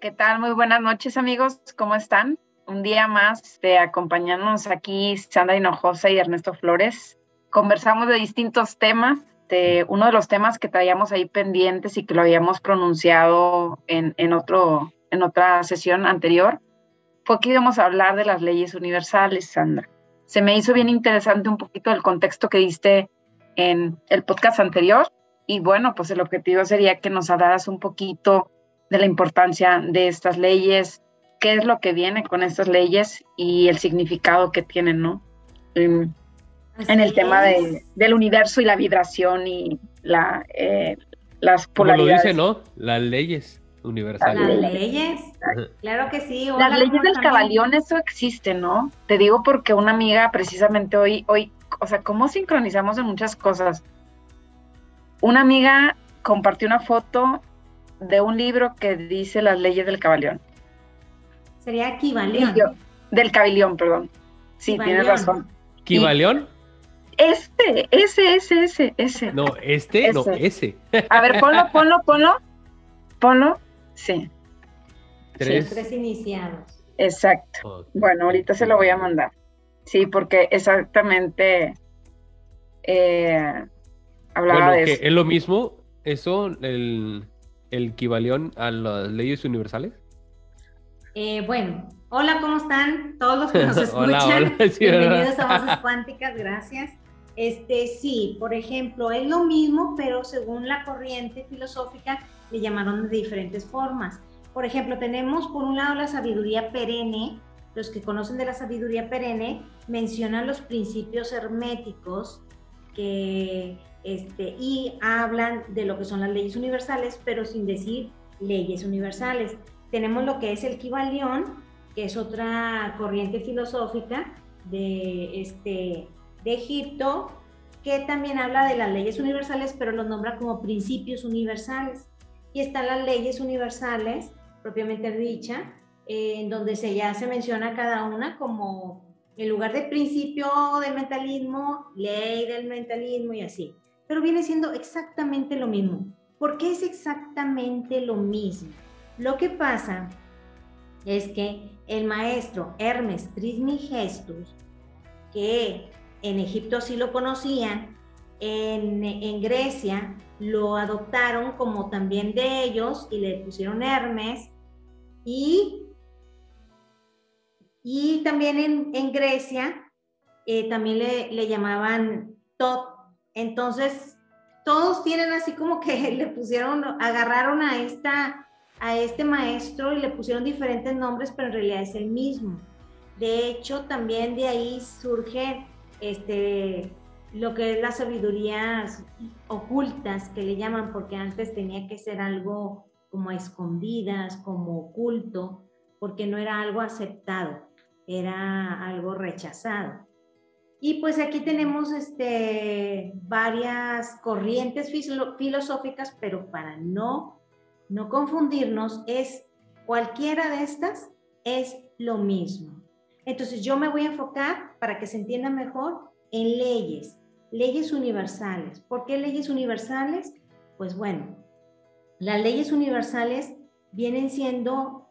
¿Qué tal? Muy buenas noches amigos, ¿cómo están? Un día más de acompañarnos aquí Sandra Hinojosa y Ernesto Flores. Conversamos de distintos temas. Uno de los temas que traíamos ahí pendientes y que lo habíamos pronunciado en, en, otro, en otra sesión anterior fue que íbamos a hablar de las leyes universales, Sandra. Se me hizo bien interesante un poquito el contexto que diste en el podcast anterior y bueno, pues el objetivo sería que nos hablaras un poquito de la importancia de estas leyes, qué es lo que viene con estas leyes y el significado que tienen, ¿no? En, el tema de, del universo y la vibración y la, eh, las polaridades. Como lo dice, ¿no? Las leyes universales. Las leyes, claro que sí. Las leyes del cabalión, eso existe, ¿no? Te digo porque una amiga precisamente hoy, hoy, o sea, ¿cómo sincronizamos en muchas cosas? Una amiga compartió una foto de un libro que dice las leyes del cabalión. Sería equivalión. Del cabalión, perdón. Sí, tienes razón. ¿Equivalión? Este, ese, ese, ese, ese. No, este, no, ese. A ver, ponlo, ponlo, ponlo. Ponlo, sí. Tres, iniciados. Exacto. Bueno, ahorita se lo voy a mandar. Sí, porque exactamente eh, hablaba de ¿Es lo mismo eso, el, el equivalión a las leyes universales? Eh, bueno, hola, ¿cómo están? Todos los que nos escuchan. Bienvenidos a Voces Cuánticas, gracias. Este, sí, por ejemplo, es lo mismo, pero según la corriente filosófica le llamaron de diferentes formas. Por ejemplo, tenemos por un lado la sabiduría perenne. Los que conocen de la sabiduría perenne mencionan los principios herméticos que este, y hablan de lo que son las leyes universales, pero sin decir leyes universales. Tenemos lo que es el Kibalión, que es otra corriente filosófica de, este, de Egipto, que también habla de las leyes universales, pero los nombra como principios universales. Y están las leyes universales, propiamente dicha, en donde se ya se menciona cada una como en lugar de principio del mentalismo, ley del mentalismo y así pero viene siendo exactamente lo mismo. ¿Por qué es exactamente lo mismo? Lo que pasa es que el maestro Hermes Trismegistus, que en Egipto sí lo conocían, en, Grecia lo adoptaron como también de ellos y le pusieron Hermes y, y también en, en Grecia eh, también le, le llamaban Tot entonces, todos tienen así como que le pusieron, agarraron a, esta, a este maestro y le pusieron diferentes nombres, pero en realidad es el mismo. De hecho, también de ahí surge este, lo que es las sabidurías ocultas que le llaman, porque antes tenía que ser algo como escondidas, como oculto, porque no era algo aceptado, era algo rechazado. Y pues aquí tenemos este, varias corrientes filosóficas, pero para no, no confundirnos, es cualquiera de estas es lo mismo. Entonces yo me voy a enfocar para que se entienda mejor en leyes, leyes universales. ¿Por qué leyes universales? Pues bueno, las leyes universales vienen siendo,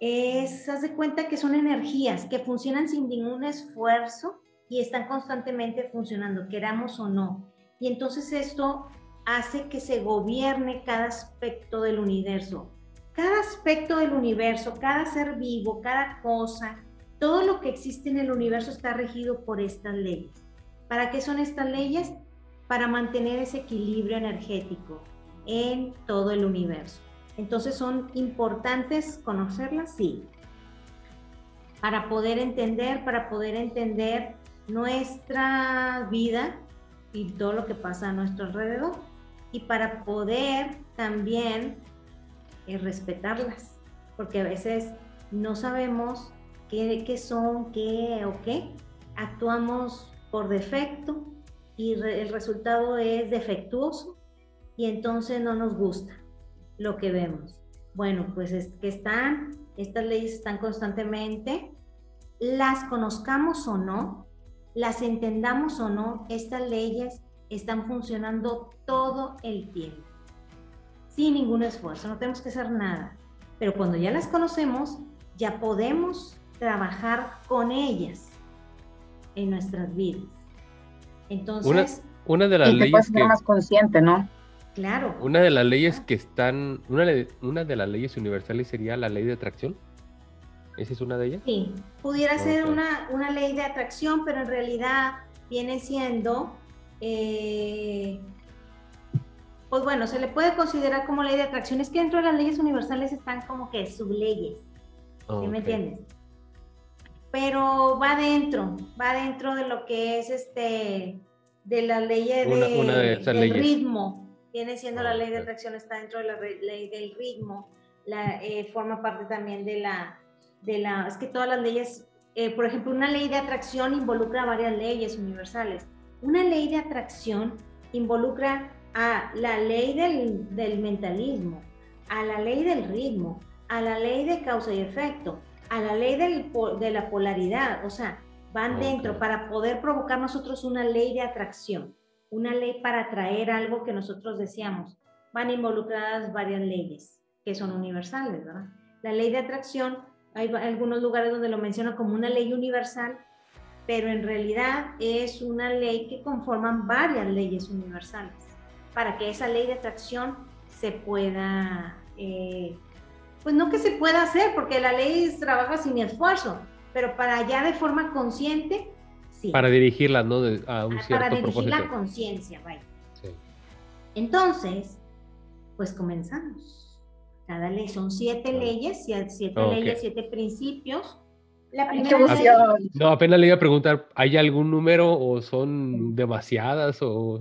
es, haz de cuenta que son energías que funcionan sin ningún esfuerzo y están constantemente funcionando, queramos o no. Y entonces esto hace que se gobierne cada aspecto del universo. Cada aspecto del universo, cada ser vivo, cada cosa, todo lo que existe en el universo está regido por estas leyes. ¿Para qué son estas leyes? Para mantener ese equilibrio energético en todo el universo. Entonces son importantes conocerlas, sí. Para poder entender, para poder entender nuestra vida y todo lo que pasa a nuestro alrededor y para poder también eh, respetarlas, porque a veces no sabemos qué, qué son, qué o qué, actuamos por defecto y el resultado es defectuoso y entonces no nos gusta lo que vemos. Bueno, pues es que están, estas leyes están constantemente, las conozcamos o no, las entendamos o no, estas leyes están funcionando todo el tiempo, sin ningún esfuerzo, no tenemos que hacer nada. pero cuando ya las conocemos, ya podemos trabajar con ellas en nuestras vidas. Entonces, una, de las leyes que más consciente, ¿no? Claro. Una de las leyes que están, una, una de las leyes universales sería la ley de atracción. ¿Esa es una de ellas? Sí, pudiera ser una, una, ley de atracción, pero en realidad viene siendo, eh, pues bueno, se le puede considerar como ley de atracción. Es que dentro de las leyes universales están como que subleyes. ¿Sí me entiendes? Pero va dentro, va dentro de lo que es este, de la ley de, del ritmo. Viene siendo la ley de atracción, está dentro de la ley del ritmo. La, eh, forma parte también de la, de la, es que todas las leyes, eh, por ejemplo, una ley de atracción involucra varias leyes universales. Una ley de atracción involucra a la ley del, del mentalismo, a la ley del ritmo, a la ley de causa y efecto, a la ley del, de la polaridad, o sea, van dentro para poder provocar nosotros una ley de atracción, una ley para atraer algo que nosotros deseamos. Van involucradas varias leyes que son universales, ¿verdad? La ley de atracción, hay algunos lugares donde lo mencionan como una ley universal, pero en realidad es una ley que conforman varias leyes universales para que esa ley de atracción se pueda eh, pues no que se pueda hacer, porque la ley trabaja sin esfuerzo, pero para ya de forma consciente, sí. Para dirigirla, ¿no? a un cierto Para dirigir la conciencia, vaya. Sí. Entonces, pues comenzamos. Cada ley. Son siete leyes, siete leyes, siete principios. La primera No, apenas le iba a preguntar, ¿hay algún número o son demasiadas o...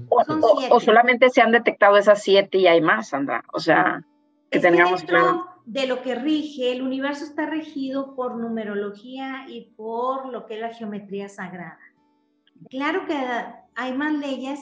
O, solamente se han detectado esas siete y hay más, Sandra? O sea, que tengamos claro. de lo que rige, el universo está regido por numerología y por lo que es la geometría sagrada. Claro que hay más leyes,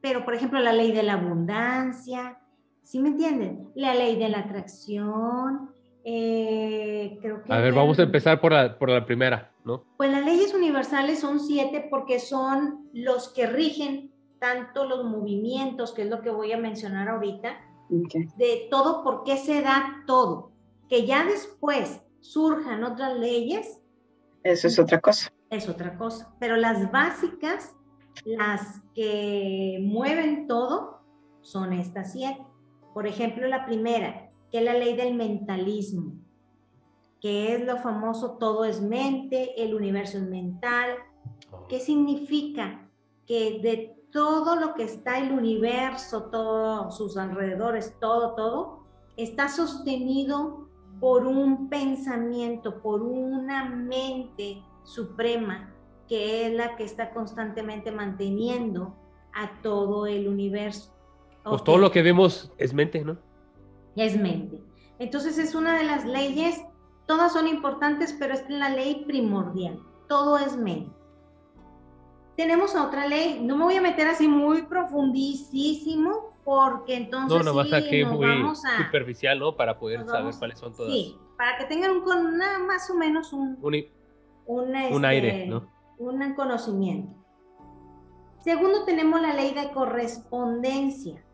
pero por ejemplo la ley de la abundancia, ¿sí me entienden? La ley de la atracción, eh, creo que... A ver, vamos a empezar por la, por la primera, ¿no? Pues las leyes universales son siete porque son los que rigen tanto los movimientos, que es lo que voy a mencionar ahorita, de todo, por qué se da todo. Que ya después surjan otras leyes. Eso es otra cosa. Es otra cosa. Pero las básicas, las que mueven todo, son estas siete. Por ejemplo, la primera, que es la ley del mentalismo, que es lo famoso todo es mente, el universo es mental. ¿Qué significa? Que de todo lo que está el universo, todos sus alrededores, todo, todo, está sostenido por un pensamiento, por una mente suprema que es la que está constantemente manteniendo a todo el universo. Pues todo lo que vemos es mente, ¿no? Es mente. Entonces es una de las leyes, todas son importantes, pero es la ley primordial. Todo es mente tenemos otra ley. No me voy a meter así muy profundísimo porque entonces no, sí, aquí nos muy vamos a, superficial, ¿no? Para poder saber cuáles son todas. Sí, para que tengan un, con más o menos un, un, un este, aire, ¿no? Un conocimiento. Segundo, tenemos la ley de correspondencia,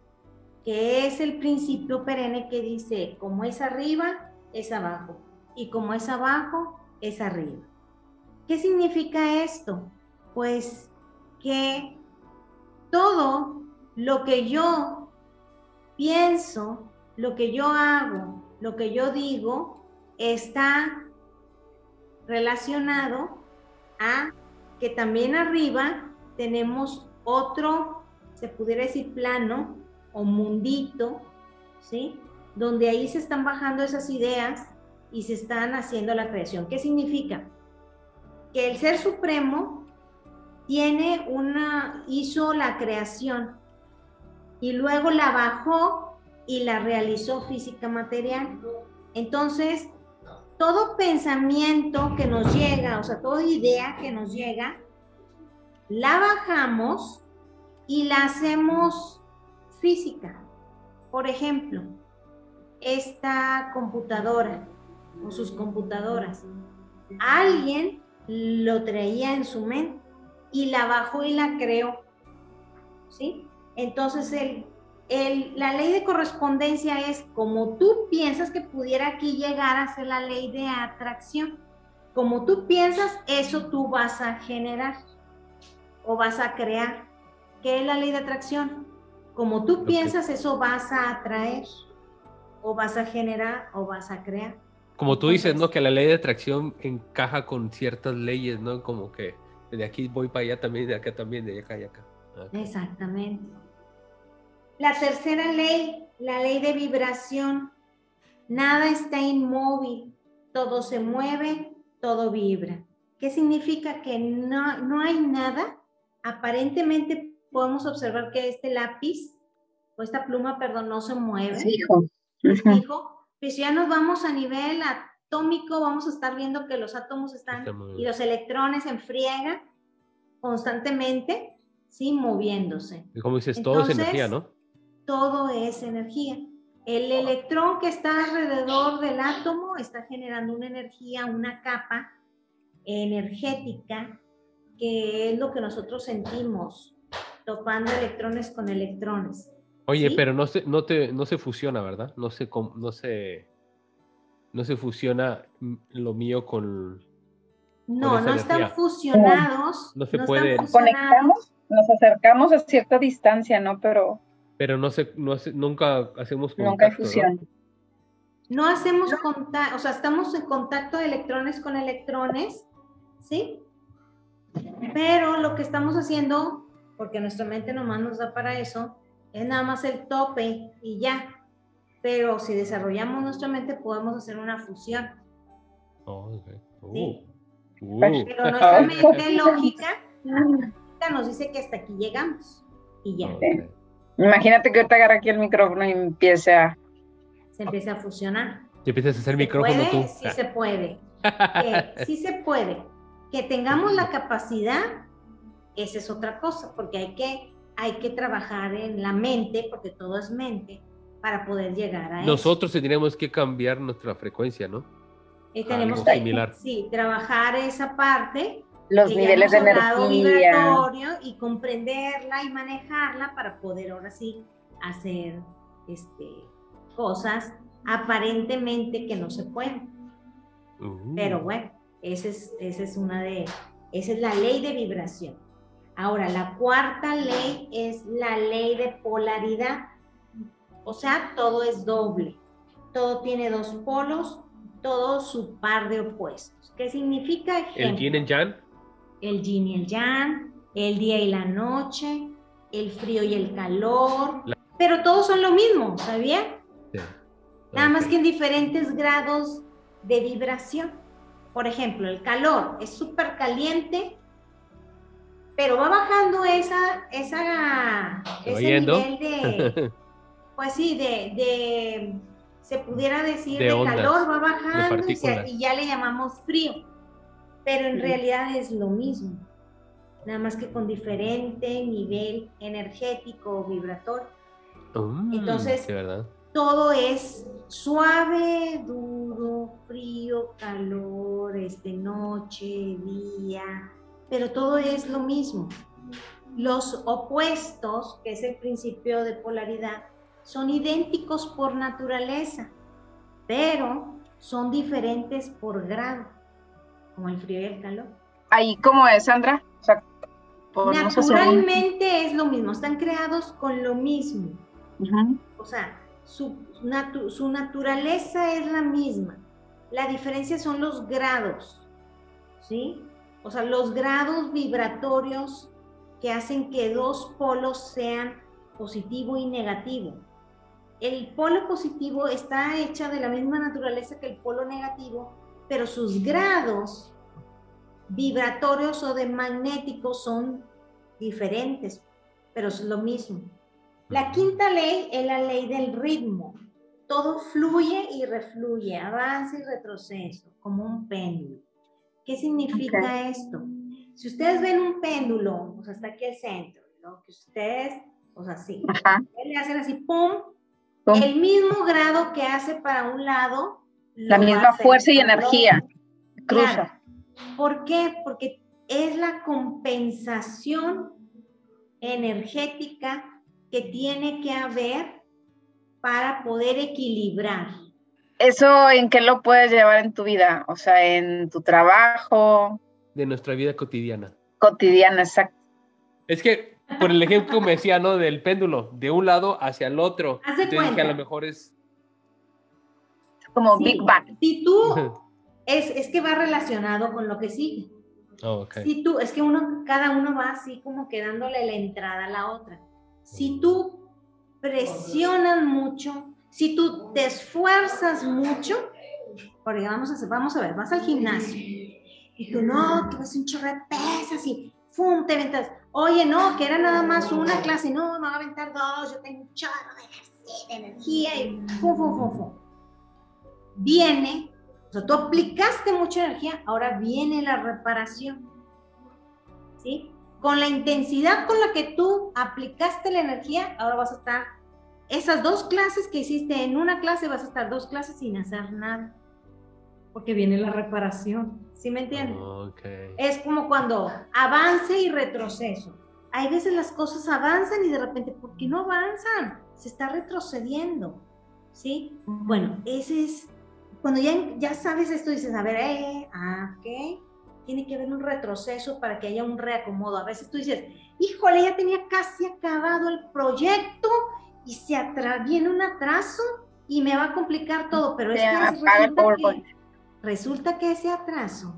que es el principio perenne que dice, como es arriba, es abajo, y como es abajo, es arriba. ¿Qué significa esto? Pues que todo lo que yo pienso, lo que yo hago, lo que yo digo, está relacionado a que también arriba tenemos otro, se pudiera decir plano o mundito, ¿sí? Donde ahí se están bajando esas ideas y se están haciendo la creación. ¿Qué significa? Que el Ser Supremo tiene una, hizo la creación y luego la bajó y la realizó física material. Entonces, todo pensamiento que nos llega, o sea, toda idea que nos llega, la bajamos y la hacemos física. Por ejemplo, esta computadora o sus computadoras, alguien lo traía en su mente y la bajó y la creó. ¿Sí? Entonces el, la ley de correspondencia es como tú piensas que pudiera aquí llegar a ser la ley de atracción. Como tú piensas, eso tú vas a generar o vas a crear. ¿Qué es la ley de atracción? Como tú piensas, eso vas a atraer o vas a generar o vas a crear. Como tú dices, ¿no? Que la ley de atracción encaja con ciertas leyes, ¿no? Como que de aquí voy para allá también, de acá también, de acá y acá. Exactamente. La tercera ley, la ley de vibración. Nada está inmóvil, todo se mueve, todo vibra. ¿Qué significa? Que no, no hay nada. Aparentemente podemos observar que este lápiz o esta pluma, perdón, no se mueve. Sí, hijo. Pues ya nos vamos a nivel atómico, vamos a estar viendo que los átomos están y los electrones en friega constantemente, sí, moviéndose. Y como dices, todo es energía, ¿no? Todo es energía. El electrón que está alrededor del átomo está generando una energía, una capa energética, que es lo que nosotros sentimos, topando electrones con electrones. Oye, pero no se, no, te, no se fusiona, ¿verdad? No se, no se, no se fusiona lo mío con. No, no están fusionados. No se puede. Conectamos, nos acercamos a cierta distancia, ¿no? Pero. Pero no se, no nunca hacemos contacto. Nunca hay fusión. ¿no? hacemos contacto, o sea, estamos en contacto de electrones con electrones, ¿sí? Pero lo que estamos haciendo, porque nuestra mente nomás nos da para eso, es nada más el tope y ya. Pero si desarrollamos nuestra mente, podemos hacer una fusión. Oh, ¿Sí? Uh. Pero nuestra mente lógica nos dice que hasta aquí llegamos y ya. Imagínate que te agarra aquí el micrófono y empiece a... Se empieza a fusionar. Y empiezas a hacer micrófono tú. Sí se puede. sí se puede. Que tengamos la capacidad, esa es otra cosa, porque hay que hay que trabajar en la mente, porque todo es mente, para poder llegar a Nosotros tendríamos que cambiar nuestra frecuencia, ¿no? Y tenemos que sí, trabajar esa parte. Los niveles de energía. Y comprenderla y manejarla para poder ahora sí hacer este, cosas aparentemente que no se pueden. Uh. Pero bueno, esa es, esa es una de, esa es la ley de vibración. Ahora, la cuarta ley es la ley de polaridad. O sea, todo es doble. Todo tiene dos polos, todo su par de opuestos. ¿Qué significa? El yin y el yang. El yin y el yang, el día y la noche, el frío y el calor. Pero todos son lo mismo, ¿sabía? Sí. Nada más que en diferentes grados de vibración. Por ejemplo, el calor es súper caliente pero va bajando esa, esa, ese nivel de, pues sí, de, se pudiera decir, de, calor va bajando y, ya le llamamos frío, pero en realidad es lo mismo, nada más que con diferente nivel energético o vibratorio. Mm, Entonces, todo es suave, duro, frío, calor, este, noche, día, pero todo es lo mismo. Los opuestos, que es el principio de polaridad, son idénticos por naturaleza, pero son diferentes por grado, como el frío y el calor. Ahí como es, Sandra. Naturalmente es lo mismo, están creados con lo mismo. O sea, su, su naturaleza es la misma. La diferencia son los grados, ¿sí? O sea, los grados vibratorios que hacen que dos polos sean positivo y negativo. El polo positivo está hecha de la misma naturaleza que el polo negativo, pero sus grados vibratorios o de magnéticos son diferentes, pero es lo mismo. La quinta ley es la ley del ritmo. Todo fluye y refluye, avanza y retroceso, como un péndulo. ¿Qué significa esto? Si ustedes ven un péndulo, o sea, está aquí el centro, ¿no? Que ustedes, o sea, sí, le hacen así, ¡pum! El mismo grado que hace para un lado. La misma fuerza y energía. Cruza. ¿Por qué? Porque es la compensación energética que tiene que haber para poder equilibrar. ¿Eso en qué lo puedes llevar en tu vida? O sea, en tu trabajo. De nuestra vida cotidiana. Cotidiana, exacto. Es que, por el ejemplo me decía, ¿no? Del péndulo, de un lado hacia el otro. Haz de Entonces dije, a lo mejor es... Como Sí, Big Bang. Si tú, es, es que va relacionado con lo que sigue. Oh, ok. Si tú, es que uno, cada uno va así como que dándole la entrada a la otra. Si tú presionas mucho, si tú te esfuerzas mucho, porque vamos a, vamos a ver, vas al gimnasio y tú no, que vas un chorro de pesas y ¡fum! te aventas. Oye, no, que era nada más una clase, no, me voy a aventar dos, yo tengo un chorro de, de energía y ¡fum, fum, fum, fum! Viene o sea, tú aplicaste mucha energía, ahora viene la reparación. ¿Sí? Con la intensidad con la que tú aplicaste la energía, ahora vas a estar, esas dos clases que hiciste en una clase, vas a estar dos clases sin hacer nada. Porque viene la reparación. ¿Sí me entiendes? Ok. Es como cuando avance y retroceso. Hay veces las cosas avanzan y de repente, ¿por qué no avanzan? Se está retrocediendo. ¿Sí? Bueno, ese es, cuando ya, ya sabes esto, dices, a ver, eh, ah, ok, tiene que haber un retroceso para que haya un reacomodo. A veces tú dices, híjole, ya tenía casi acabado el proyecto y se atra viene un atraso y me va a complicar todo, pero es que resulta que, resulta que ese atraso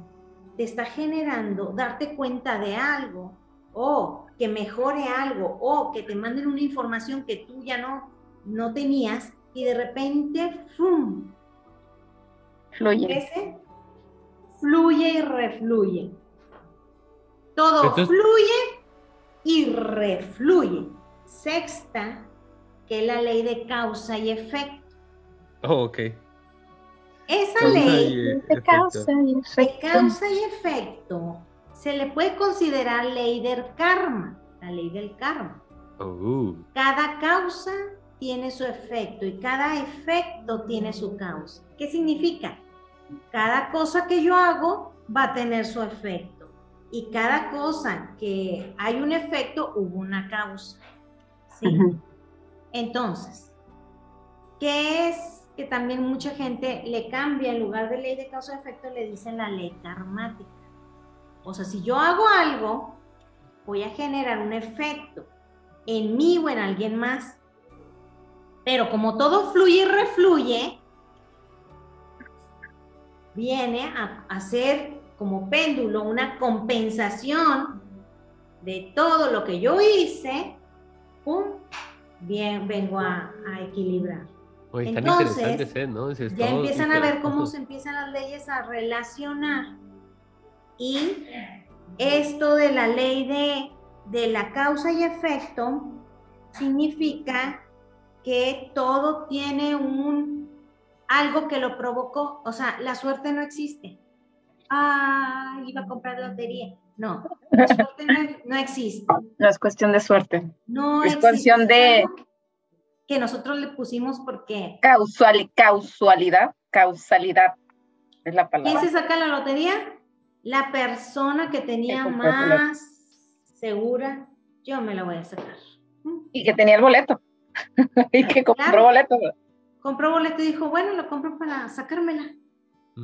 te está generando darte cuenta de algo o que mejore algo o que te manden una información que tú ya no, no tenías y de repente, ¡fum! Fluye. crece, fluye y refluye. Todo Entonces- fluye y refluye. Sexta, que es la ley de causa y efecto. Oh, ok. Esa Causa ley y De causa y de efecto. causa y efecto se le puede considerar ley del karma, la ley del karma. Oh, Cada causa tiene su efecto y cada efecto tiene su causa. ¿Qué significa? Cada cosa que yo hago va a tener su efecto y cada cosa que hay un efecto hubo una causa. ¿sí? Entonces, ¿qué es que también mucha gente le cambia en lugar de ley de causa-efecto le dicen la ley karmática? O sea, si yo hago algo, voy a generar un efecto en mí o en alguien más. Pero como todo fluye y refluye, viene a, ser como péndulo una compensación de todo lo que yo hice, ¡pum! Bien, vengo a, a equilibrar. Oye, Entonces, interesantes, ¿eh? ¿no? Ya empiezan a ver cómo se empiezan las leyes a relacionar. Y esto de la ley de, de la causa y efecto significa que todo tiene un algo que lo provocó. O sea, la suerte no existe. Ah, iba a comprar lotería. No, la suerte no, no existe. No es cuestión de suerte. No Es existe. cuestión Es de- que nosotros le pusimos porque Causal, causalidad, causalidad es la ¿Quién palabra. se saca la lotería? La persona que tenía más segura, yo me la voy a sacar. Y que tenía el boleto. y que compró Claro. boleto. Compró boleto y dijo, bueno, lo compro para sacármela.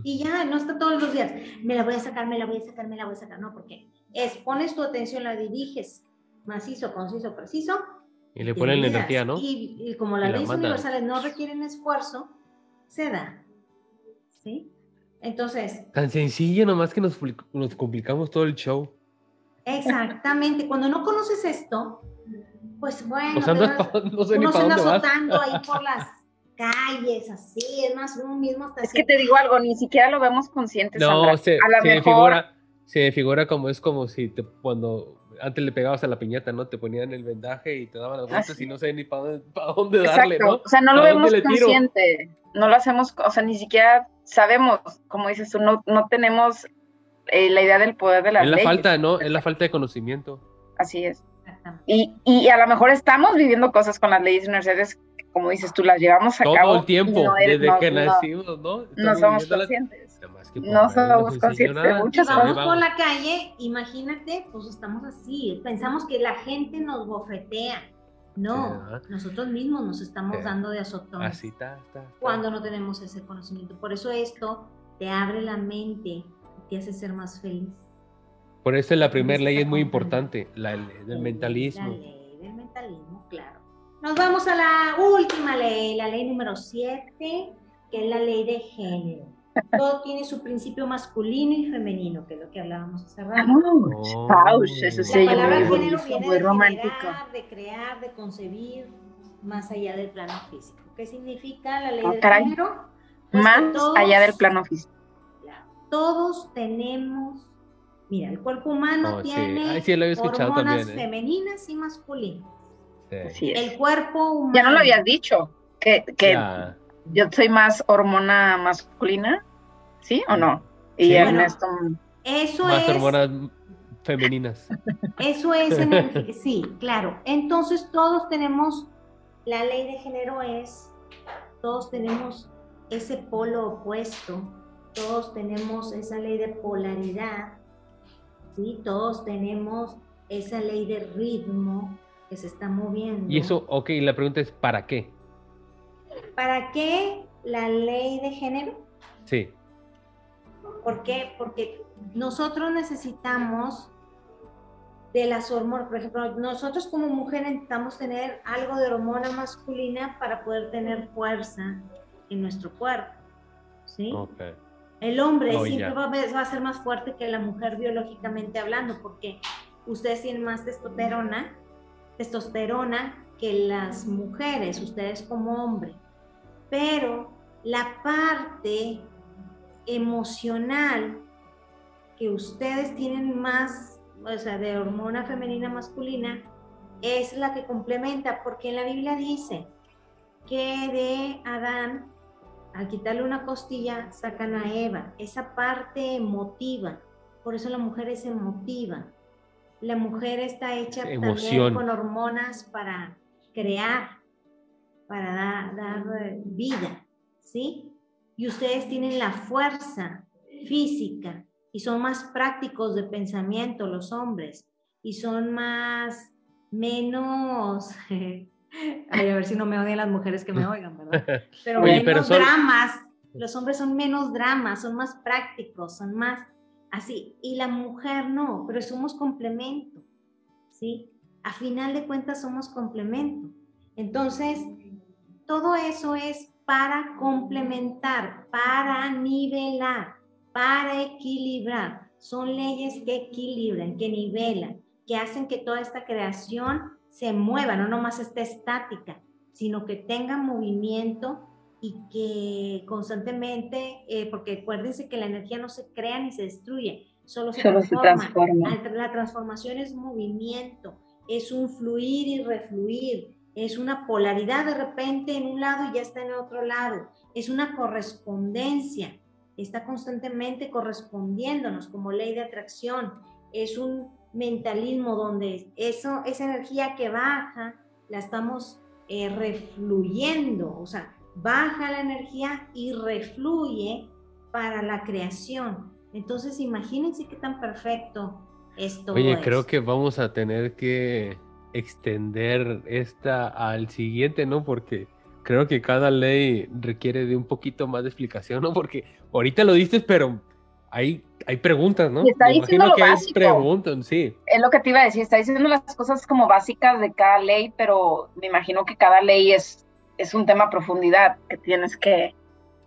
Y ya, no está todos los días. Me la voy a sacar, me la voy a sacar, me la voy a sacar. No, porque es, pones tu atención, la diriges macizo, conciso, preciso. Y le ponen la energía, ¿no? Y, y como las la leyes mandan. universales no requieren esfuerzo, se da. ¿Sí? Entonces, Tan sencillo, nomás que nos, nos complicamos todo el show. Exactamente. Cuando no conoces esto, pues bueno, no sé ni uno se anda azotando ahí por las calles, así, es más, uno mismo está Es que te digo algo, ni siquiera lo vemos conscientes. Sandra. No, se, a lo se me mejor figura, se me figura como es como si te, cuando antes le pegabas a la piñata, ¿no? Te ponían el vendaje y te daban las vueltas Así y no sé ni para dónde, pa' dónde darle, Exacto. ¿no? O sea, no lo ¿A dónde vemos consciente. No lo hacemos, o sea, ni siquiera sabemos, como dices tú, no, no tenemos eh, la idea del poder de las Es la leyes. falta, ¿no? Es la falta de conocimiento. Así es. Y, y a lo mejor estamos viviendo cosas con las leyes universales, que, como dices tú, las llevamos a Todo cabo. el tiempo, no eres- desde no- que no- nacimos, ¿no? No somos conscientes. No somos conscientes de muchas Ahí vamos cosas. por la calle, imagínate, pues estamos así, pensamos que la gente nos bofetea. No, nosotros mismos nos estamos Sí. dando de azotones Así está, está. está. cuando no tenemos ese conocimiento. Por eso esto te abre la mente y te hace ser más feliz. Por eso la primera ley es muy importante, la ley del La mentalismo. ley claro. Nos vamos a la última ley, la ley número 7, que es la ley de género. Todo tiene su principio masculino y femenino, que es lo que hablábamos hace rato. Oh. Paush, eso se La palabra muy género viene muy de romántico. generar, de crear, de concebir, más allá del plano físico. ¿Qué significa la ley del caray. género? Pues Más todos- allá del plano físico. Todos tenemos, mira, el cuerpo humano Oh, sí. tiene Ay, sí, lo hormonas también, ¿eh? femeninas y masculinas. Sí. El cuerpo humano. Ya no lo habías dicho, que, que yo soy más hormona masculina, ¿sí o no? Y Sí. Ernesto, Eso Más es, hormonas femeninas. eso es energía. Sí, claro. Entonces todos tenemos, la ley de género es, todos tenemos ese polo opuesto, todos tenemos esa ley de polaridad, ¿sí? Todos tenemos esa ley de ritmo que se está moviendo. Y eso, ok, la pregunta es, ¿para qué? ¿Para qué la ley de género? Sí. ¿Por qué? Porque nosotros necesitamos de las hormonas, por ejemplo, nosotros como mujer necesitamos tener algo de hormona masculina para poder tener fuerza en nuestro cuerpo, ¿sí? Ok. El hombre Oh, siempre va, va a ser más fuerte que la mujer biológicamente hablando, porque ustedes tienen más testosterona, testosterona que las mujeres, ustedes como hombre. Pero la parte emocional que ustedes tienen más, o sea, de hormona femenina masculina, es la que complementa, porque en la Biblia dice que de Adán al quitarle una costilla, sacan a Eva. Esa parte emotiva. Por eso la mujer es emotiva. La mujer está hecha también con hormonas para crear, para da- dar eh, vida, ¿sí? Y ustedes tienen la fuerza física y son más prácticos de pensamiento los hombres y son más, menos, ay, a ver si no me odian las mujeres que me oigan, ¿verdad? Pero Oye, menos pero son- dramas. Los hombres son menos dramas, son más prácticos, son más así. Y la mujer no, pero somos complemento, ¿sí? A final de cuentas somos complemento. Entonces, todo eso es para complementar, para nivelar, para equilibrar. Son leyes que equilibran, que nivelan, que hacen que toda esta creación se mueva, no nomás esté estática, sino que tenga movimiento y que constantemente, eh, porque acuérdense que la energía no se crea ni se destruye, solo se solo se transforma. transforma. La transformación es movimiento, es un fluir y refluir, es una polaridad de repente en un lado y ya está en otro lado, es una correspondencia, está constantemente correspondiéndonos como ley de atracción, es un mentalismo donde eso, esa energía que baja la estamos eh, refluyendo, o sea, baja la energía y refluye para la creación. Entonces, imagínense qué tan perfecto es todo Oye, creo esto. que vamos a tener que extender esta al siguiente, ¿no? Porque creo que cada ley requiere de un poquito más de explicación, ¿no? Porque ahorita lo dices, pero hay, hay preguntas, ¿no? Y está Me diciendo imagino lo que básico. preguntas, sí. Es lo que te iba a decir, está diciendo las cosas como básicas de cada ley, pero me imagino que cada ley es, es un tema a profundidad que tienes que...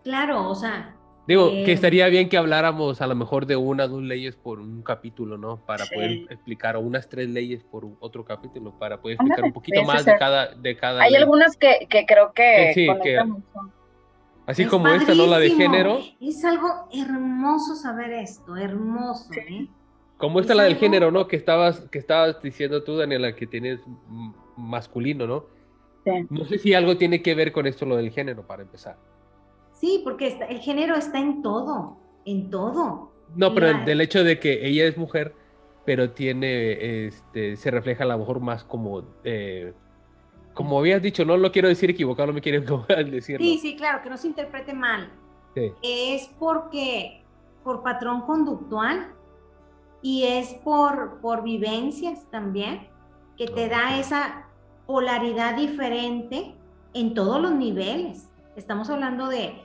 Claro, o sea, Digo, Eh, que estaría bien que habláramos a lo mejor de una o dos leyes por un capítulo, ¿no? Para Sí. poder explicar, o unas tres leyes por otro capítulo, para poder explicar Ándale, un poquito más de cada, de cada Hay ley. algunas que, que creo que... Que sí, que-. Así es como esta, ¿no? La de género. Es algo hermoso saber esto, hermoso, Sí. ¿eh? Como esta Es la del algo- género, ¿no? Que estabas, que estabas diciendo tú, Daniela, que tienes masculino, ¿no? Sí. No sé si algo tiene que ver con esto lo del género, para empezar. Sí, porque está- el género está en todo, en todo. No, pero del hecho de que ella es mujer, pero tiene, este, se refleja a lo mejor más como, eh, como habías dicho, no lo quiero decir equivocado, no me quieren decirlo. Sí, sí, claro, que no se interprete mal. Sí. Es porque, por patrón conductual y es por, por vivencias también, que te da esa, polaridad diferente en todos los niveles. Estamos hablando de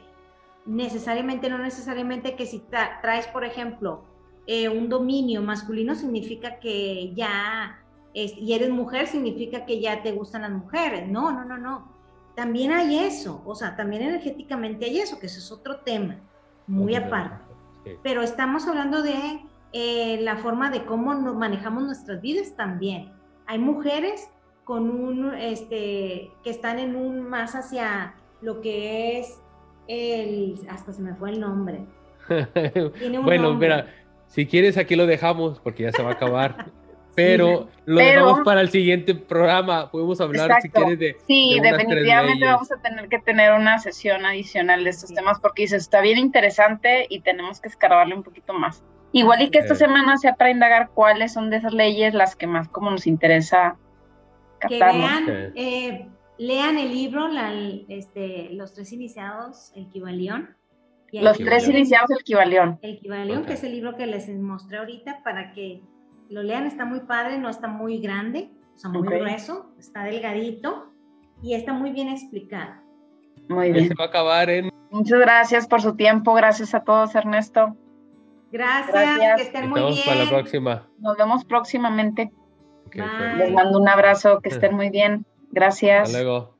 necesariamente, no necesariamente que si traes, por ejemplo, eh, un dominio masculino significa que ya, y eres mujer, significa que ya te gustan las mujeres. No, no, no, no. También hay eso, o sea, también energéticamente hay eso, que eso es otro tema, muy aparte. Pero estamos hablando de eh, la forma de cómo manejamos nuestras vidas también. Hay mujeres con un, este, que están en un más hacia lo que es el, hasta se me fue el nombre. bueno, mira, si quieres aquí lo dejamos porque ya se va a acabar. Pero lo dejamos para el siguiente programa. Podemos hablar si quieres de. Sí, definitivamente vamos a tener que tener una sesión adicional de estos temas porque dices, está bien interesante y tenemos que escarbarle un poquito más. Igual y que esta semana sea para indagar cuáles son de esas leyes las que más como nos interesa Que vean, eh, lean el libro, este, Los Tres Iniciados, el Kibalión. Los Tres Iniciados, el Kibalión. El Kibalión, que es el libro que les mostré ahorita para que lo lean. Está muy padre, no está muy grande, o sea, muy grueso, está delgadito y está muy bien explicado. Muy bien. Se va a acabar en... Muchas gracias por su tiempo. Gracias a todos, Ernesto. Gracias, que estén muy bien. para la próxima. Nos vemos próximamente. Les mando un abrazo, que estén muy bien. Gracias. Hasta luego.